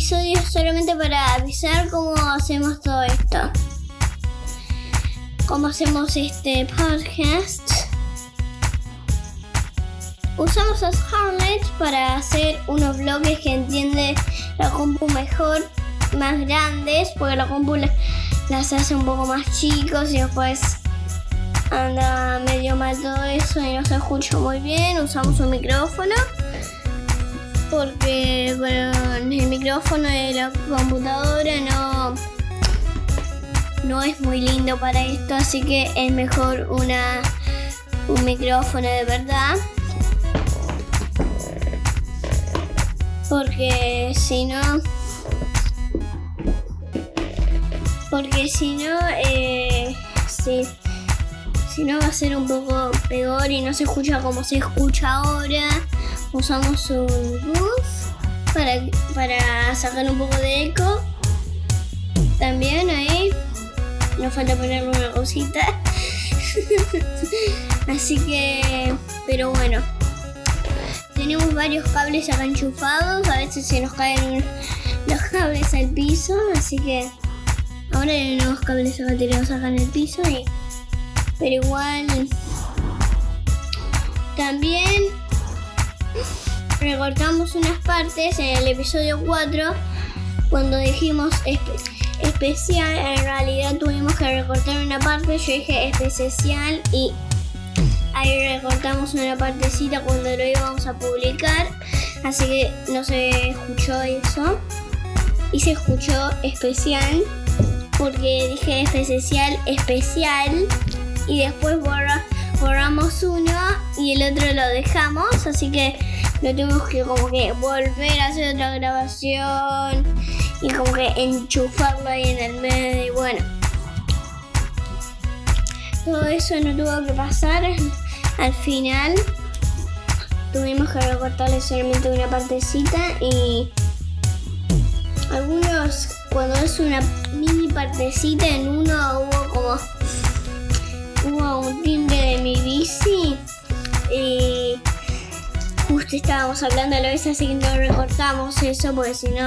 episodio solamente para avisar cómo hacemos todo esto. Cómo hacemos este podcast. Usamos a Scarlett para hacer unos bloques que entiende la compu mejor, más grandes, porque la compu las hace un poco más chicos y después anda medio mal todo eso y no se escucha muy bien. Usamos un micrófono porque el micrófono de la computadora no, no es muy lindo para esto, así que es mejor una, un micrófono de verdad. Porque si no... Porque si no... Eh, si, si no va a ser un poco peor y no se escucha como se escucha ahora usamos un booth para, para sacar un poco de eco. También ahí nos falta ponerle una cosita. Así que, pero bueno. Tenemos varios cables acá enchufados. A veces se nos caen los cables al piso. Así que ahora hay nuevos cables acá tenemos acá en el piso. Pero igual también recortamos unas partes en el episodio 4 cuando dijimos especial, en realidad tuvimos que recortar una parte, yo dije especial y ahí recortamos una partecita cuando lo íbamos a publicar, así que no se escuchó eso. Y se escuchó especial porque dije especial, especial y después borramos uno y el otro lo dejamos, así que no tuvimos que como que volver a hacer otra grabación y como que enchufarlo ahí en el medio y bueno. Todo eso no tuvo que pasar al final. Tuvimos que recortarle solamente una partecita y algunos cuando es una mini partecita en uno hubo como justo estábamos hablando a la vez, así que no recortamos eso porque si no.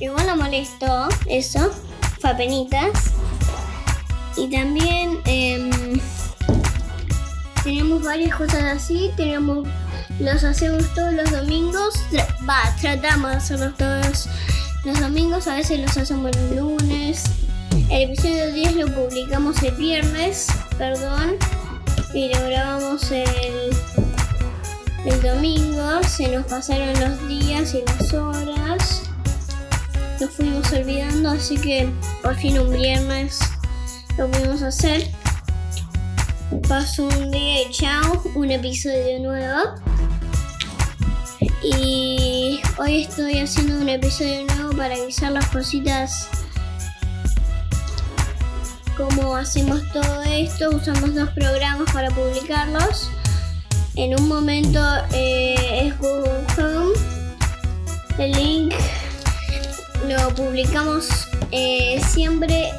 Igual no molestó eso, fue penitas. Y también em, tenemos varias cosas así, tenemos los hacemos todos los domingos, va, tratamos de hacerlos todos los domingos, a veces los hacemos los lunes. El episodio 10 lo publicamos el viernes, perdón y lo grabamos el, el domingo. Se nos pasaron los días y las horas. Nos fuimos olvidando, así que por fin un viernes lo pudimos hacer. Pasó un día y chao, un episodio nuevo. Y hoy estoy haciendo un episodio nuevo para avisar las cositas cómo hacemos todo esto. Usamos dos programas para publicarlos. En un momento eh, es Google Home. El link lo publicamos eh, siempre.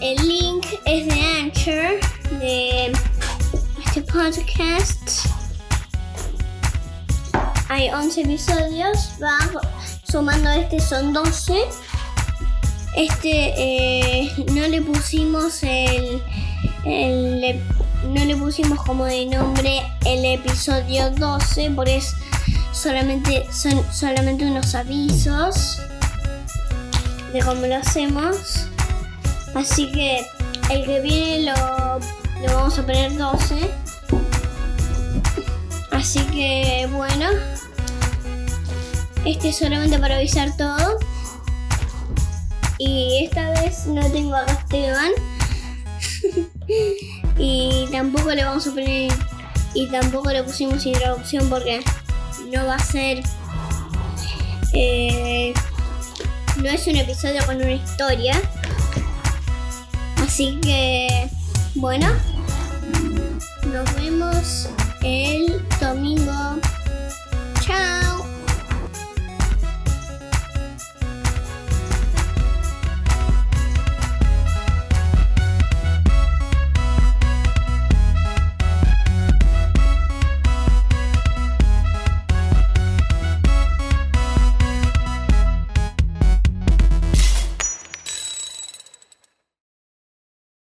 El link es de Anchor, de este podcast. Hay 11 episodios, va sumando este son 12 este eh, no le pusimos el, no le pusimos como de nombre el episodio 12 porque es solamente son solamente unos avisos de cómo lo hacemos. Así que el que viene lo, lo vamos a poner 12 así que bueno. Este es solamente para avisar todo. Y esta vez no tengo a Esteban. y tampoco le vamos a poner. Y tampoco le pusimos introducción porque no va a ser. Eh, no es un episodio con una historia. Así que. Bueno. Nos vemos el domingo. Chao.